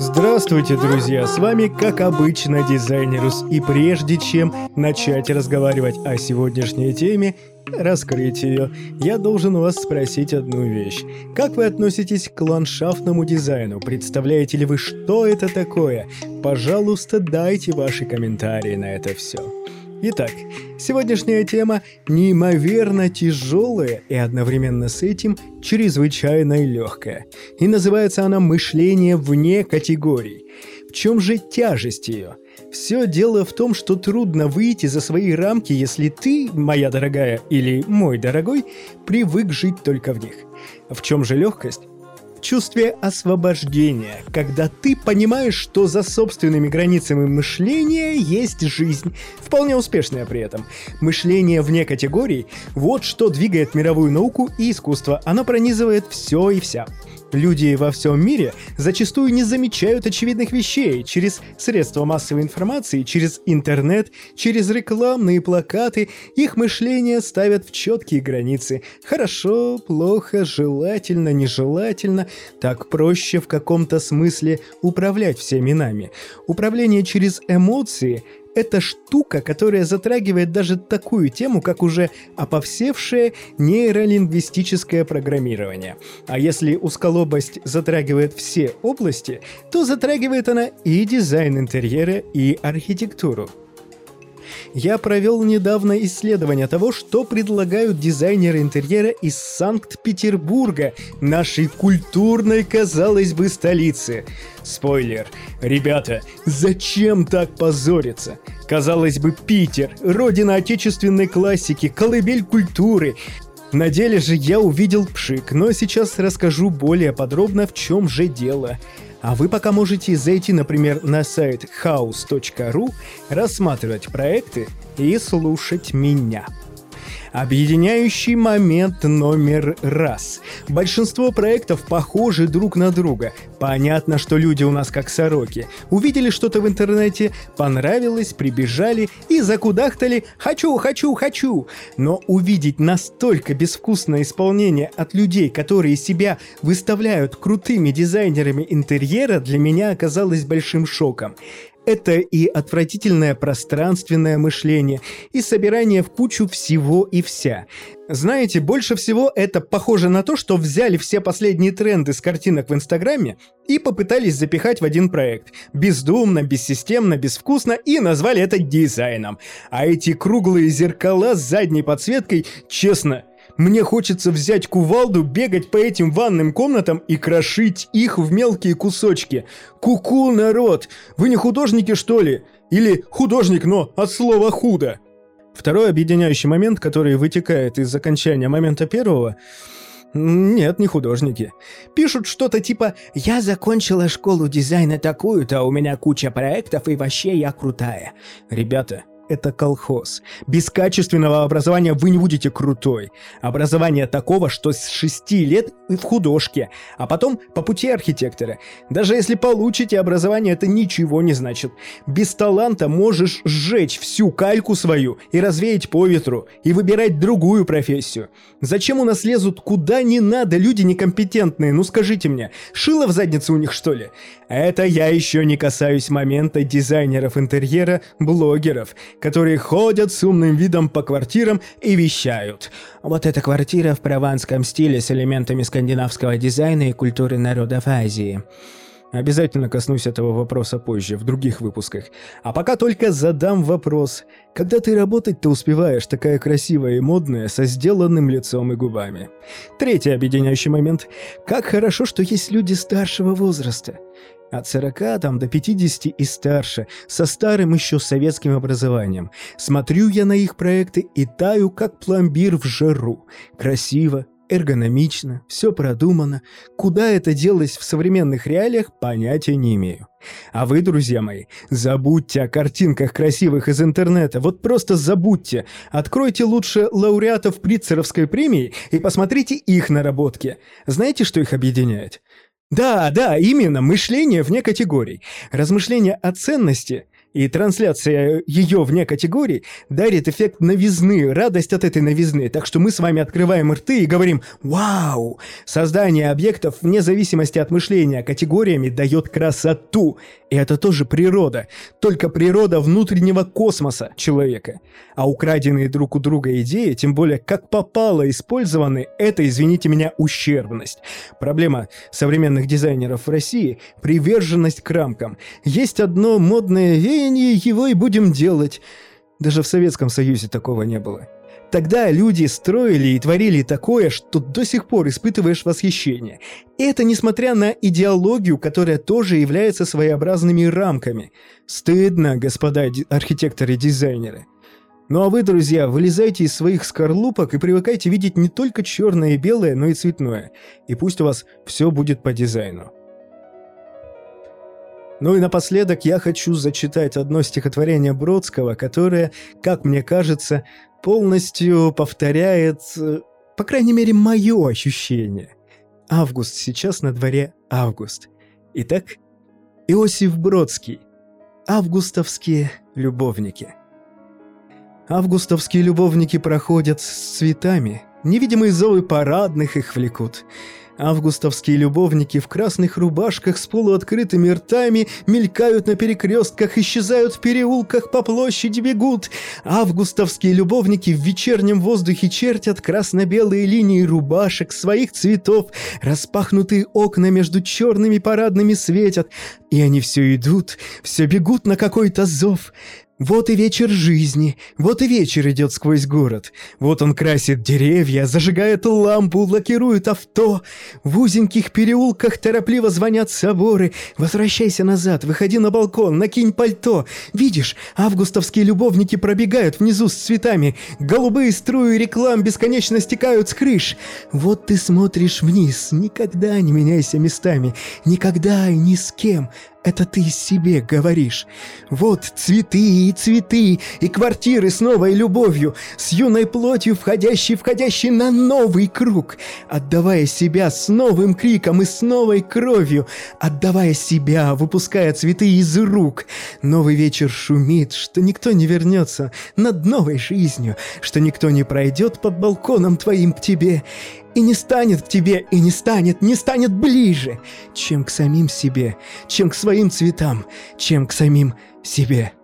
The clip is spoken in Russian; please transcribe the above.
Здравствуйте, друзья! С вами, как обычно, Дизайнерус. И прежде чем начать разговаривать о сегодняшней теме, раскрыть ее, я должен у вас спросить одну вещь. Как вы относитесь к ландшафтному дизайну? Представляете ли вы, что это такое? Пожалуйста, дайте ваши комментарии на это все. Итак, сегодняшняя тема неимоверно тяжелая и одновременно с этим чрезвычайно легкая. И называется она «Мышление вне категорий». В чем же тяжесть ее? Все дело в том, что трудно выйти за свои рамки, если ты, моя дорогая или мой дорогой, привык жить только в них. В чем же легкость? чувстве освобождения, когда ты понимаешь, что за собственными границами мышления есть жизнь, вполне успешная при этом. Мышление вне категорий – вот что двигает мировую науку и искусство, оно пронизывает все и вся. Люди во всем мире зачастую не замечают очевидных вещей через средства массовой информации, через интернет, через рекламные плакаты. Их мышление ставят в четкие границы. Хорошо, плохо, желательно, нежелательно. Так проще в каком-то смысле управлять всеми нами. Управление через эмоции это штука, которая затрагивает даже такую тему, как уже оповсевшее нейролингвистическое программирование. А если узколобость затрагивает все области, то затрагивает она и дизайн интерьера, и архитектуру. Я провел недавно исследование того, что предлагают дизайнеры интерьера из Санкт-Петербурга, нашей культурной, казалось бы, столицы. Спойлер. Ребята, зачем так позориться? Казалось бы, Питер, родина отечественной классики, колыбель культуры. На деле же я увидел пшик, но сейчас расскажу более подробно, в чем же дело. А вы пока можете зайти, например, на сайт house.ru, рассматривать проекты и слушать меня. Объединяющий момент номер раз. Большинство проектов похожи друг на друга. Понятно, что люди у нас как сороки. Увидели что-то в интернете, понравилось, прибежали и закудахтали «хочу, хочу, хочу». Но увидеть настолько безвкусное исполнение от людей, которые себя выставляют крутыми дизайнерами интерьера, для меня оказалось большим шоком. Это и отвратительное пространственное мышление, и собирание в кучу всего и вся. Знаете, больше всего это похоже на то, что взяли все последние тренды с картинок в Инстаграме и попытались запихать в один проект. Бездумно, бессистемно, безвкусно и назвали это дизайном. А эти круглые зеркала с задней подсветкой, честно, мне хочется взять кувалду, бегать по этим ванным комнатам и крошить их в мелкие кусочки. Куку, -ку, народ! Вы не художники, что ли? Или художник, но от слова «худо». Второй объединяющий момент, который вытекает из окончания момента первого, нет, не художники. Пишут что-то типа «Я закончила школу дизайна такую-то, у меня куча проектов и вообще я крутая». Ребята, это колхоз. Без качественного образования вы не будете крутой. Образование такого, что с 6 лет и в художке, а потом по пути архитектора. Даже если получите образование, это ничего не значит. Без таланта можешь сжечь всю кальку свою и развеять по ветру, и выбирать другую профессию. Зачем у нас лезут куда не надо люди некомпетентные, ну скажите мне, шило в заднице у них что ли? Это я еще не касаюсь момента дизайнеров интерьера, блогеров, которые ходят с умным видом по квартирам и вещают. Вот эта квартира в прованском стиле с элементами скандинавского дизайна и культуры народов Азии. Обязательно коснусь этого вопроса позже, в других выпусках. А пока только задам вопрос. Когда ты работать-то успеваешь, такая красивая и модная, со сделанным лицом и губами? Третий объединяющий момент. Как хорошо, что есть люди старшего возраста. От 40 там, до 50 и старше, со старым еще советским образованием. Смотрю я на их проекты и таю, как пломбир в жару. Красиво, эргономично, все продумано. Куда это делось в современных реалиях, понятия не имею. А вы, друзья мои, забудьте о картинках красивых из интернета, вот просто забудьте. Откройте лучше лауреатов Притцеровской премии и посмотрите их наработки. Знаете, что их объединяет? Да, да, именно, мышление вне категорий. Размышление о ценности и трансляция ее вне категории дарит эффект новизны, радость от этой новизны. Так что мы с вами открываем рты и говорим «Вау!». Создание объектов вне зависимости от мышления категориями дает красоту. И это тоже природа. Только природа внутреннего космоса человека. А украденные друг у друга идеи, тем более как попало использованы, это, извините меня, ущербность. Проблема современных дизайнеров в России – приверженность к рамкам. Есть одно модное веяние, веяние его и будем делать. Даже в Советском Союзе такого не было. Тогда люди строили и творили такое, что до сих пор испытываешь восхищение. Это несмотря на идеологию, которая тоже является своеобразными рамками. Стыдно, господа архитекторы-дизайнеры. Ну а вы, друзья, вылезайте из своих скорлупок и привыкайте видеть не только черное и белое, но и цветное. И пусть у вас все будет по дизайну. Ну и напоследок я хочу зачитать одно стихотворение Бродского, которое, как мне кажется, полностью повторяет, э, по крайней мере, мое ощущение. Август, сейчас на дворе август. Итак, Иосиф Бродский. Августовские любовники. Августовские любовники проходят с цветами. Невидимые зовы парадных их влекут. Августовские любовники в красных рубашках с полуоткрытыми ртами мелькают на перекрестках, исчезают в переулках, по площади бегут. Августовские любовники в вечернем воздухе чертят красно-белые линии рубашек своих цветов, распахнутые окна между черными парадными светят, и они все идут, все бегут на какой-то зов. Вот и вечер жизни, вот и вечер идет сквозь город. Вот он красит деревья, зажигает лампу, лакирует авто. В узеньких переулках торопливо звонят соборы. Возвращайся назад, выходи на балкон, накинь пальто. Видишь, августовские любовники пробегают внизу с цветами. Голубые струи реклам бесконечно стекают с крыш. Вот ты смотришь вниз, никогда не меняйся местами, никогда и ни с кем это ты себе говоришь. Вот цветы и цветы, и квартиры с новой любовью, с юной плотью, входящей, входящей на новый круг, отдавая себя с новым криком и с новой кровью, отдавая себя, выпуская цветы из рук. Новый вечер шумит, что никто не вернется над новой жизнью, что никто не пройдет под балконом твоим к тебе, и не станет к тебе, и не станет, не станет ближе, чем к самим себе, чем к своим цветам, чем к самим себе.